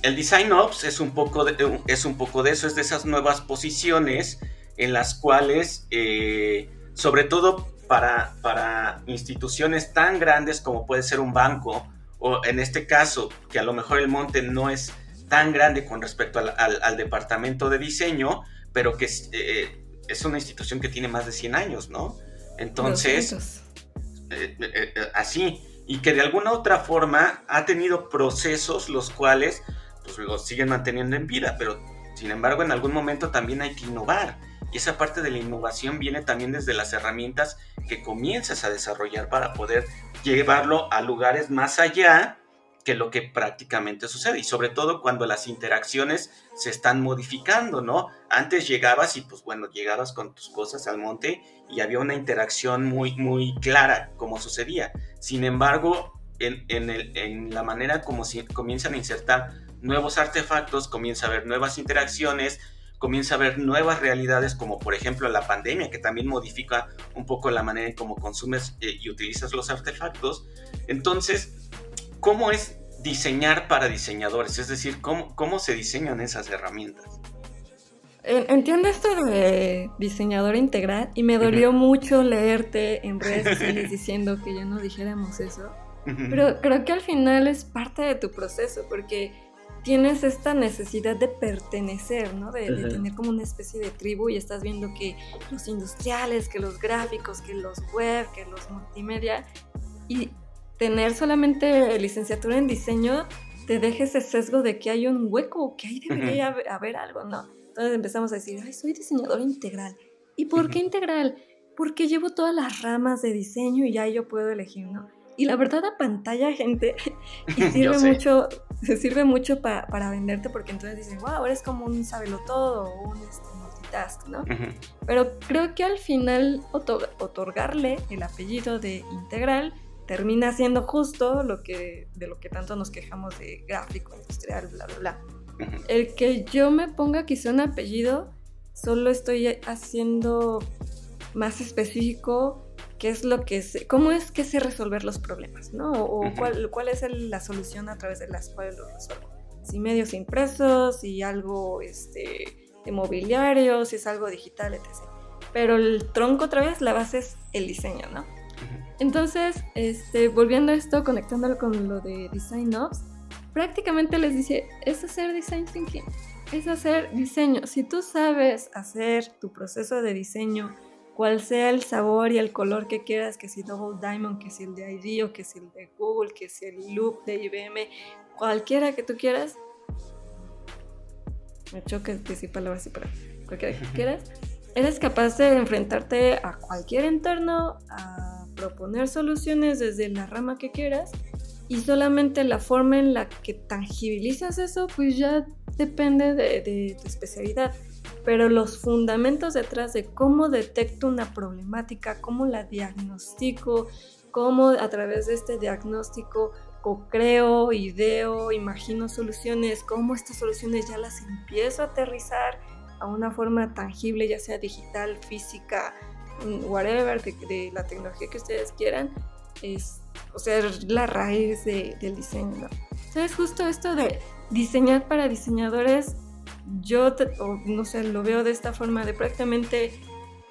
el Design Ops es un, poco de, es un poco de eso, es de esas nuevas posiciones en las cuales, eh, sobre todo para, para instituciones tan grandes como puede ser un banco, o en este caso, que a lo mejor el monte no es tan grande con respecto al, departamento de diseño, pero que es una institución que tiene más de 100 años, ¿no? Entonces, eh, eh, eh, así, y que de alguna otra forma ha tenido procesos los cuales pues los siguen manteniendo en vida, pero sin embargo en algún momento también hay que innovar. Y esa parte de la innovación viene también desde las herramientas que comienzas a desarrollar para poder llevarlo a lugares más allá que lo que prácticamente sucede y sobre todo cuando las interacciones se están modificando, ¿no? Antes llegabas y pues bueno, llegabas con tus cosas al monte y había una interacción muy, muy clara como sucedía. Sin embargo, en, en, la manera como se comienzan a insertar nuevos artefactos, comienza a haber nuevas interacciones, comienza a haber nuevas realidades como por ejemplo la pandemia que también modifica un poco la manera en cómo consumes eh, y utilizas los artefactos. Entonces, ¿cómo es diseñar para diseñadores? Es decir, ¿cómo, cómo se diseñan esas herramientas? Entiendo esto de diseñador integral y me dolió mucho leerte en redes sociales diciendo que ya no dijéramos eso, pero creo que al final es parte de tu proceso porque tienes esta necesidad de pertenecer, ¿no? De, de, tener como una especie de tribu y estás viendo que los industriales, que los gráficos, que los web, que los multimedia y tener solamente licenciatura en diseño te deja ese sesgo de que hay un hueco, que ahí debería haber, algo, ¿no? Entonces empezamos a decir, ay, soy diseñador integral. ¿Y por qué integral? Porque llevo todas las ramas de diseño y ya yo puedo elegir, ¿no? Y la verdad a pantalla, gente, y sirve mucho, se sirve mucho para venderte porque entonces dicen, wow, eres como un todo o un este, multitask, ¿no? Pero creo que al final otorgarle el apellido de integral termina siendo justo lo que, de lo que tanto nos quejamos de gráfico, industrial, bla, bla, bla. El que yo me ponga quizá un apellido, solo estoy haciendo más específico qué es lo que sé, cómo es que sé resolver los problemas, ¿no? O, cuál, cuál, es la solución a través de las cuales lo resuelvo. Si medios impresos, si algo este, de mobiliario, si es algo digital, etc. Pero el tronco otra vez, la base es el diseño, ¿no? Entonces, este, volviendo a esto, conectándolo con lo de Design Ops, prácticamente les dice, es hacer design thinking, es hacer diseño. Si tú sabes hacer tu proceso de diseño, cual sea el sabor y el color que quieras, que si Double Diamond, que si el de ID o que si el de Google, que si el Loop de IBM, cualquiera que tú quieras, me choca decir palabras así, pero cualquiera que quieras, eres capaz de enfrentarte a cualquier entorno, a proponer soluciones desde la rama que quieras y solamente la forma en la que tangibilizas eso pues ya depende de, tu especialidad. Pero los fundamentos detrás de cómo detecto una problemática, cómo la diagnostico, cómo a través de este diagnóstico co-creo, ideo, imagino soluciones, cómo estas soluciones ya las empiezo a aterrizar a una forma tangible, ya sea digital, física, whatever, de, la tecnología que ustedes quieran, es, o sea, la raíz del diseño, ¿no? Entonces, justo esto de diseñar para diseñadores, yo, no sé, lo veo de esta forma de prácticamente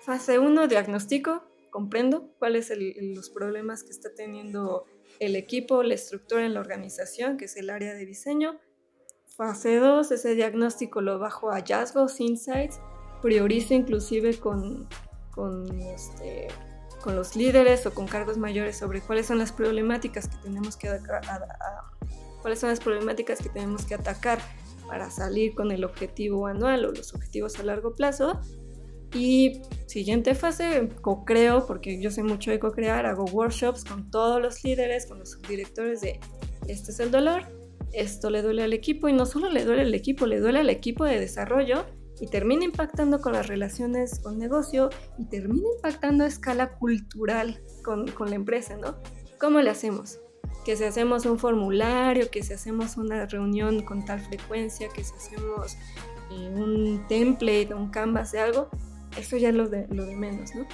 fase 1, diagnóstico, comprendo cuáles son los problemas que está teniendo el equipo, la estructura en la organización, que es el área de diseño. Fase 2, ese diagnóstico lo bajo a hallazgos, insights, priorizo inclusive con este, con los líderes o con cargos mayores sobre cuáles son las problemáticas que tenemos que cuáles son las problemáticas que tenemos que atacar para salir con el objetivo anual o los objetivos a largo plazo. Y siguiente fase, co-creo, porque yo sé mucho de co-crear, hago workshops con todos los líderes, con los subdirectores de este es el dolor, esto le duele al equipo y no solo le duele al equipo, le duele al equipo de desarrollo y termina impactando con las relaciones con negocio y termina impactando a escala cultural con, con la empresa, ¿no? ¿Cómo le hacemos? Que si hacemos un formulario, que si hacemos una reunión con tal frecuencia, que si hacemos eh, un template, un canvas de algo, eso ya es lo de, menos, ¿no?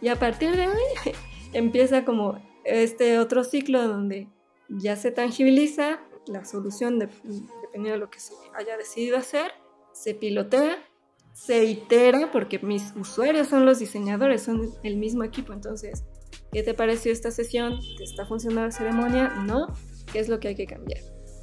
Y a partir de ahí empieza como este otro ciclo donde ya se tangibiliza la solución dependiendo de lo que se haya decidido hacer, se pilotea, se itera, porque mis usuarios son los diseñadores, son el mismo equipo, entonces, ¿qué te pareció esta sesión? ¿Te está funcionando la ceremonia? No, ¿qué es lo que hay que cambiar?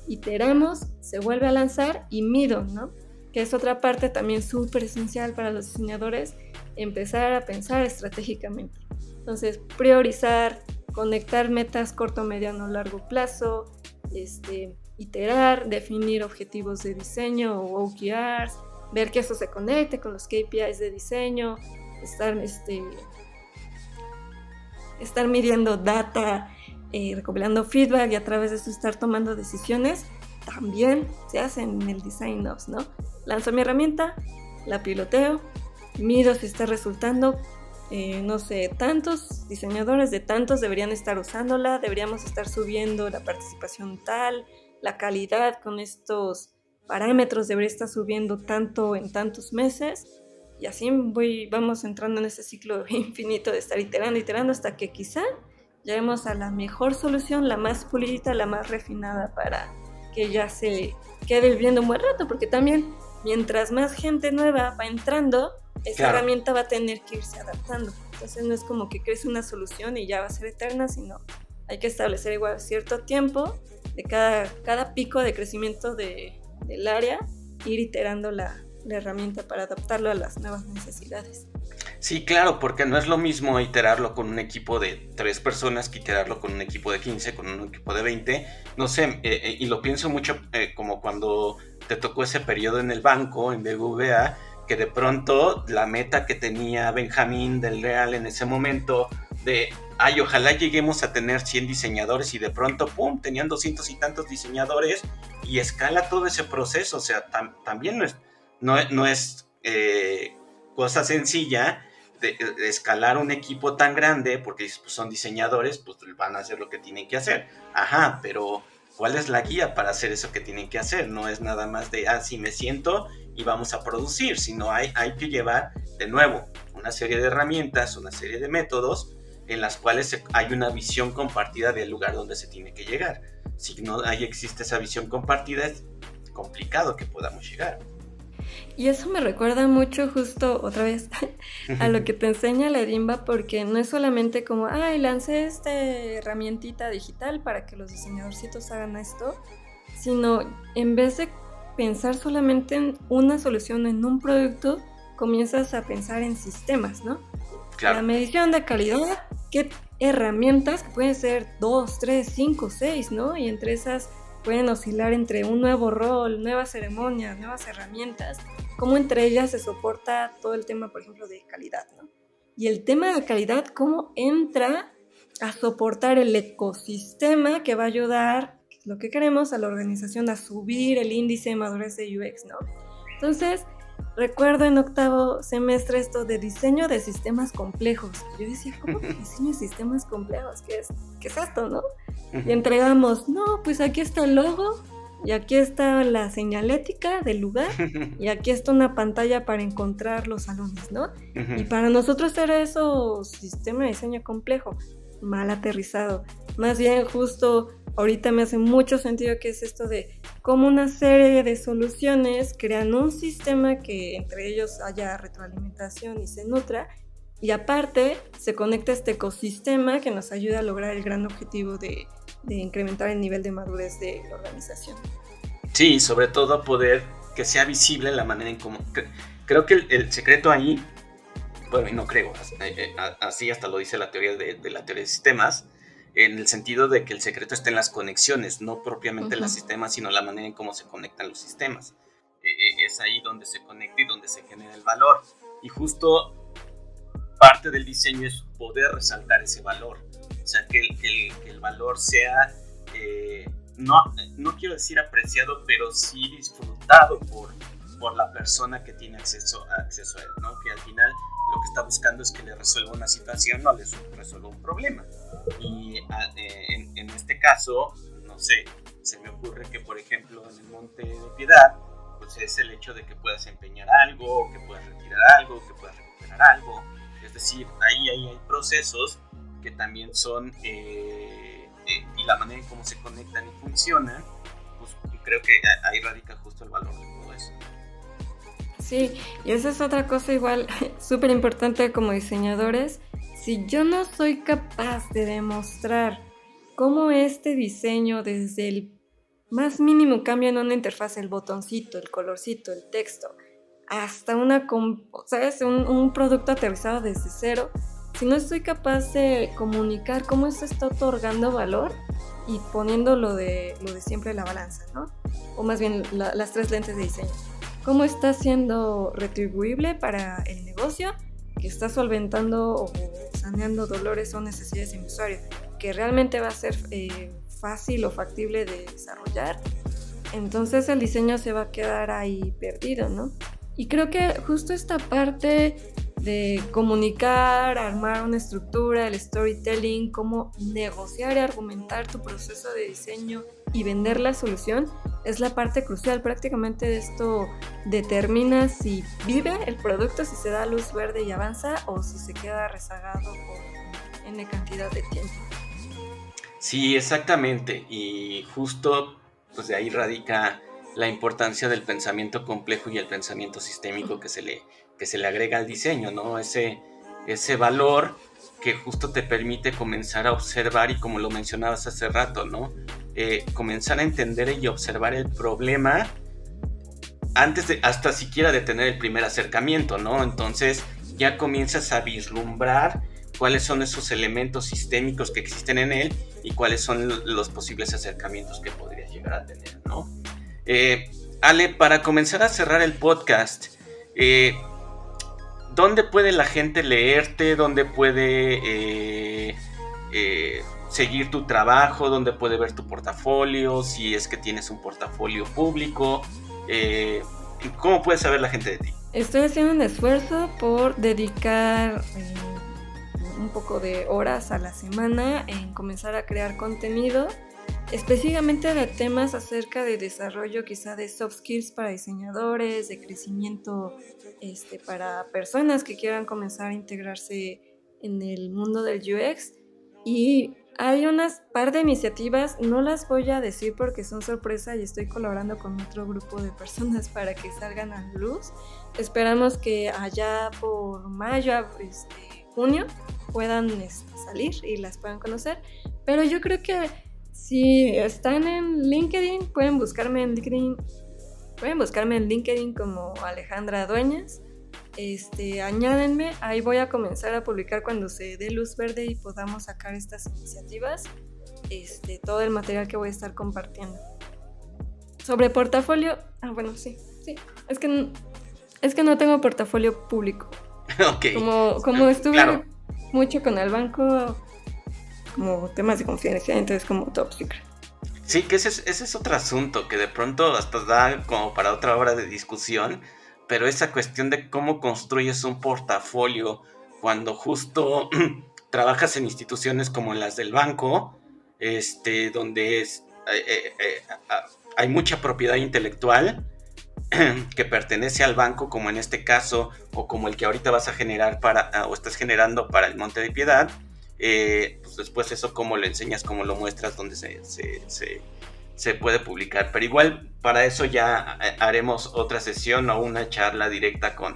Iteramos, se vuelve a lanzar y mido, ¿no? Que es otra parte también súper esencial para los diseñadores, empezar a pensar estratégicamente. Entonces, priorizar, conectar metas corto, mediano, largo plazo, este, iterar, definir objetivos de diseño o OKRs, ver que eso se conecte con los KPIs de diseño, estar, este, estar midiendo data, eh, recopilando feedback y a través de eso estar tomando decisiones, también se hace en el Design Ops, ¿no? Lanzo mi herramienta, la piloteo, mido si está resultando, eh, no sé, tantos diseñadores de tantos deberían estar usándola, deberíamos estar subiendo la participación tal, la calidad con estos parámetros debería estar subiendo tanto en tantos meses. Y así voy, vamos entrando en ese ciclo infinito de estar iterando, iterando hasta que quizá lleguemos a la mejor solución, la más pulida, la más refinada para que ya se quede viviendo un buen rato, porque también mientras más gente nueva va entrando, esa herramienta va a tener que irse adaptando. Entonces no es como que crees una solución y ya va a ser eterna, sino hay que establecer igual cierto tiempo de cada, cada pico de crecimiento de, del área, ir iterando la, la herramienta para adaptarlo a las nuevas necesidades. Sí, claro, porque no es lo mismo iterarlo con un equipo de tres personas que iterarlo con un equipo de 15, con un equipo de 20. No sé, eh, eh, y lo pienso mucho eh, como cuando te tocó ese periodo en el banco, en BBVA, que de pronto la meta que tenía Benjamín del Real en ese momento de, ay, ojalá lleguemos a tener 100 diseñadores y de pronto, ¡pum!, tenían 200 y tantos diseñadores y escala todo ese proceso, o sea, también no es, no, es eh, cosa sencilla de, escalar un equipo tan grande, porque pues, son diseñadores, pues van a hacer lo que tienen que hacer, ajá, pero ¿cuál es la guía para hacer eso que tienen que hacer? No es nada más de, ah, me siento y vamos a producir, sino hay, hay que llevar de nuevo una serie de herramientas, una serie de métodos en las cuales hay una visión compartida del lugar donde se tiene que llegar. Si no hay, existe esa visión compartida, es complicado que podamos llegar. Y eso me recuerda mucho justo otra vez a lo que te enseña la Edimba porque no es solamente como, ay, lancé esta herramientita digital para que los diseñadorcitos hagan esto, sino en vez de pensar solamente en una solución, en un producto, comienzas a pensar en sistemas, ¿no? La medición de calidad, qué herramientas, pueden ser dos, tres, cinco, seis, ¿no? Y entre esas pueden oscilar entre un nuevo rol, nuevas ceremonias, nuevas herramientas, cómo entre ellas se soporta todo el tema, por ejemplo, de calidad, ¿no? Y el tema de calidad, cómo entra a soportar el ecosistema que va a ayudar lo que queremos a la organización a subir el índice de madurez de UX, ¿no? Entonces, recuerdo en octavo semestre esto de diseño de sistemas complejos. Yo decía, ¿cómo que diseño de sistemas complejos? ¿Qué es, ¿Qué es esto, no? Y entregamos, no, pues aquí está el logo, y aquí está la señalética del lugar, y aquí está una pantalla para encontrar los salones, ¿no? Y para nosotros era eso sistema de diseño complejo, mal aterrizado. Más bien justo ahorita me hace mucho sentido que es esto de cómo una serie de soluciones crean un sistema que entre ellos haya retroalimentación y se nutra y aparte se conecta este ecosistema que nos ayuda a lograr el gran objetivo de, incrementar el nivel de madurez de la organización. Sí, sobre todo poder que sea visible la manera en cómo... Creo que el, secreto ahí, bueno, y no creo, así eh, hasta lo dice la teoría de, de la teoría de sistemas, en el sentido de que el secreto está en las conexiones, no propiamente en los sistemas, sino la manera en cómo se conectan los sistemas. Eh, eh, es ahí donde se conecta y donde se genera el valor. Y justo parte del diseño es poder resaltar ese valor. O sea, que, el, valor sea, eh, no, no quiero decir apreciado, pero sí disfrutado por, por la persona que tiene acceso, acceso a él, ¿no? Que al final lo que está buscando es que le resuelva una situación, no le resuelva un problema. Y ah, eh, en, este caso, no sé, se me ocurre que, por ejemplo, en el Monte de Piedad, pues es el hecho de que puedas empeñar algo, que puedas retirar algo, que puedas recuperar algo. Es decir, ahí, ahí hay procesos que también son, eh, eh, y la manera en cómo se conectan y funcionan, pues creo que ahí radica justo el valor de todo eso. Sí, y esa es otra cosa igual súper importante como diseñadores. Si yo no soy capaz de demostrar cómo este diseño desde el más mínimo cambio en una interfaz, el botoncito, el colorcito, el texto, hasta una, ¿sabes? Un, un producto aterrizado desde cero, si no estoy capaz de comunicar cómo esto está otorgando valor y poniendo lo de, lo de siempre la balanza, ¿no? O más bien las tres lentes de diseño cómo está siendo retribuible para el negocio que está solventando o saneando dolores o necesidades de mi usuario, que realmente va a ser eh, fácil o factible de desarrollar, entonces el diseño se va a quedar ahí perdido, ¿no? Y creo que justo esta parte de comunicar, armar una estructura, el storytelling, cómo negociar y argumentar tu proceso de diseño y vender la solución, es la parte crucial. Prácticamente esto determina si vive el producto, si se da luz verde y avanza o si se queda rezagado por N cantidad de tiempo. Sí, exactamente. Y justo pues de ahí radica la importancia del pensamiento complejo y el pensamiento sistémico que se le, que se le agrega al diseño, ¿no? Ese, ese valor que justo te permite comenzar a observar y como lo mencionabas hace rato, ¿no? Eh, comenzar a entender y observar el problema antes de hasta siquiera de tener el primer acercamiento, ¿no? Entonces ya comienzas a vislumbrar cuáles son esos elementos sistémicos que existen en él y cuáles son los posibles acercamientos que podrías llegar a tener, ¿no? Eh, Ale, para comenzar a cerrar el podcast, eh, ¿dónde puede la gente leerte? ¿Dónde puede seguir tu trabajo, dónde puede ver tu portafolio, si es que tienes un portafolio público, eh, ¿cómo puede saber la gente de ti? Estoy haciendo un esfuerzo por dedicar eh, un poco de horas a la semana en comenzar a crear contenido, específicamente de temas acerca de desarrollo quizá de soft skills para diseñadores, de crecimiento este, para personas que quieran comenzar a integrarse en el mundo del UX. Y hay unas par de iniciativas, no las voy a decir porque son sorpresa y estoy colaborando con otro grupo de personas para que salgan a luz. Esperamos que allá por mayo, este, junio, puedan este, salir y las puedan conocer. Pero yo creo que si están en LinkedIn, pueden buscarme en LinkedIn, pueden buscarme en LinkedIn como Alejandra Dueñas este, añádenme, ahí voy a comenzar a publicar cuando se dé luz verde y podamos sacar estas iniciativas, este, todo el material que voy a estar compartiendo. Sobre portafolio, ah, bueno, sí, sí, es que, es que no tengo portafolio público. ok. Como, como estuve mucho con el banco, como temas de confidencialidad, entonces como top secret. Sí, que ese es, ese es otro asunto que de pronto hasta da como para otra hora de discusión pero esa cuestión de cómo construyes un portafolio cuando justo trabajas en instituciones como las del banco, este, donde es, eh, eh, eh, hay mucha propiedad intelectual que pertenece al banco, como en este caso, o como el que ahorita vas a generar para, o estás generando para el Monte de Piedad, pues después eso cómo lo enseñas, cómo lo muestras, donde se, puede publicar. Pero igual para eso ya eh, haremos otra sesión o una charla directa con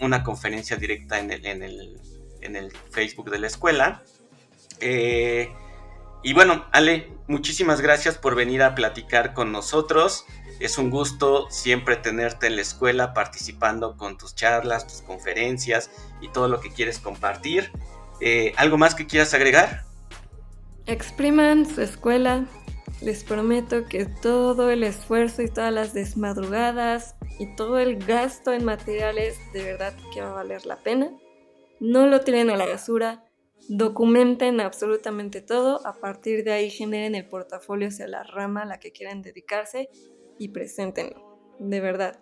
una conferencia directa en el Facebook de la escuela. Eh, y bueno, Ale, muchísimas gracias por venir a platicar con nosotros. Es un gusto siempre tenerte en la escuela participando con tus charlas, tus conferencias y todo lo que quieres compartir. Eh, ¿Algo más que quieras agregar? expriman su escuela. Les prometo que todo el esfuerzo y todas las desmadrugadas y todo el gasto en materiales de verdad que va a valer la pena. No lo tiren a la basura, documenten absolutamente todo, a partir de ahí generen el portafolio hacia la rama a la que quieran dedicarse y preséntenlo, de verdad.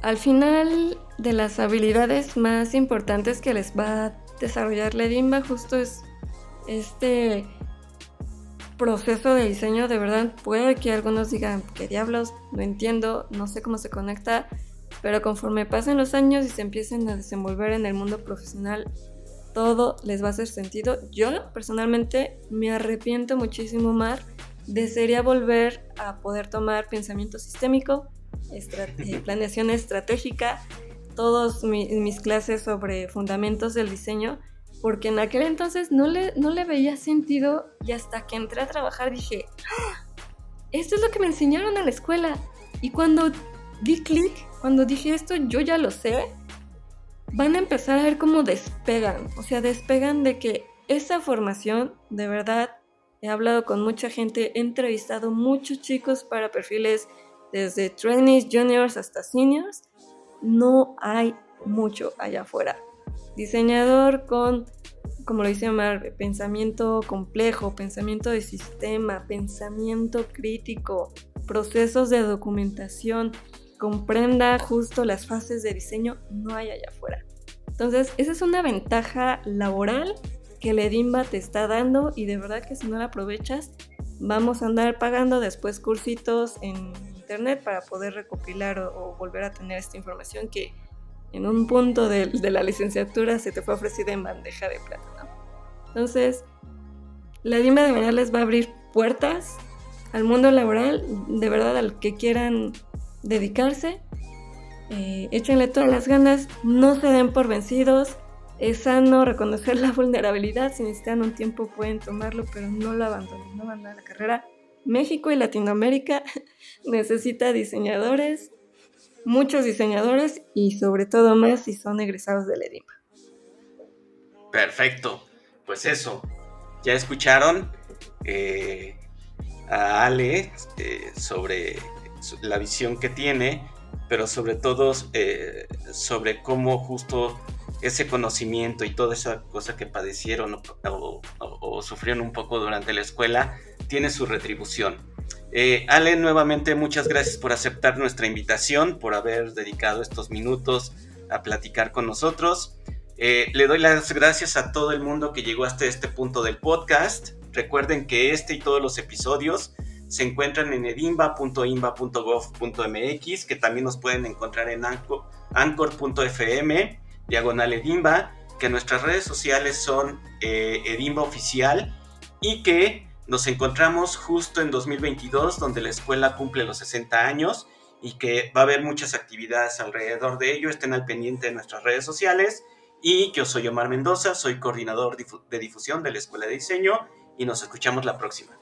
Al final de las habilidades más importantes que les va a desarrollar Ledimba justo es este proceso de diseño, de verdad puede que algunos digan, ¿qué diablos? No entiendo, no sé cómo se conecta, pero conforme pasen los años y se empiecen a desenvolver en el mundo profesional, todo les va a hacer sentido. Yo personalmente me arrepiento muchísimo, Mar, desearía volver a poder tomar pensamiento sistémico, eh, planeación estratégica, todas mis clases sobre fundamentos del diseño, porque en aquel entonces no le, no le veía sentido y hasta que entré a trabajar dije, ¡Ah! esto es lo que me enseñaron en la escuela. Y cuando di clic, cuando dije esto, yo ya lo sé, van a empezar a ver cómo despegan, o sea, despegan de que esa formación de verdad He hablado con mucha gente, he entrevistado muchos chicos para perfiles desde trainees, juniors hasta seniors. No hay mucho allá afuera. Diseñador con, como lo dice Mar, pensamiento complejo, pensamiento de sistema, pensamiento crítico, procesos de documentación, comprenda justo las fases de diseño, no hay allá afuera. Entonces, esa es una ventaja laboral que el Edimba te está dando y de verdad que si no la aprovechas, vamos a andar pagando después cursitos en internet para poder recopilar o, volver a tener esta información que en un punto de, la licenciatura se te fue ofrecida en bandeja de plata. Entonces, la Edimba de verdad les va a abrir puertas al mundo laboral, de verdad al que quieran dedicarse. Eh, échenle todas las ganas, no se den por vencidos, es sano reconocer la vulnerabilidad, si necesitan un tiempo pueden tomarlo, pero no lo abandonen, no abandonen la carrera. México y Latinoamérica necesita diseñadores, muchos diseñadores y sobre todo más si son egresados del EDIMA. Perfecto, pues eso, ya escucharon eh, a Ale eh, sobre la visión que tiene, pero sobre todo eh, sobre cómo justo ese conocimiento y toda esa cosa que padecieron o, sufrieron un poco durante la escuela tiene su retribución. Eh, Ale, nuevamente muchas gracias por aceptar nuestra invitación, por haber dedicado estos minutos a platicar con nosotros. Eh, le doy las gracias a todo el mundo que llegó hasta este punto del podcast. Recuerden que este y todos los episodios se encuentran en edimba.imba.gov.mx, que también nos pueden encontrar en anchor.fm diagonal Edimba, que nuestras redes sociales son eh, Edimba Oficial y que nos encontramos justo en 2022, donde la escuela cumple los 60 años y que va a haber muchas actividades alrededor de ello. Estén al pendiente de nuestras redes sociales. Y yo soy Omar Mendoza, soy coordinador de difusión de la Escuela de Diseño y nos escuchamos la próxima.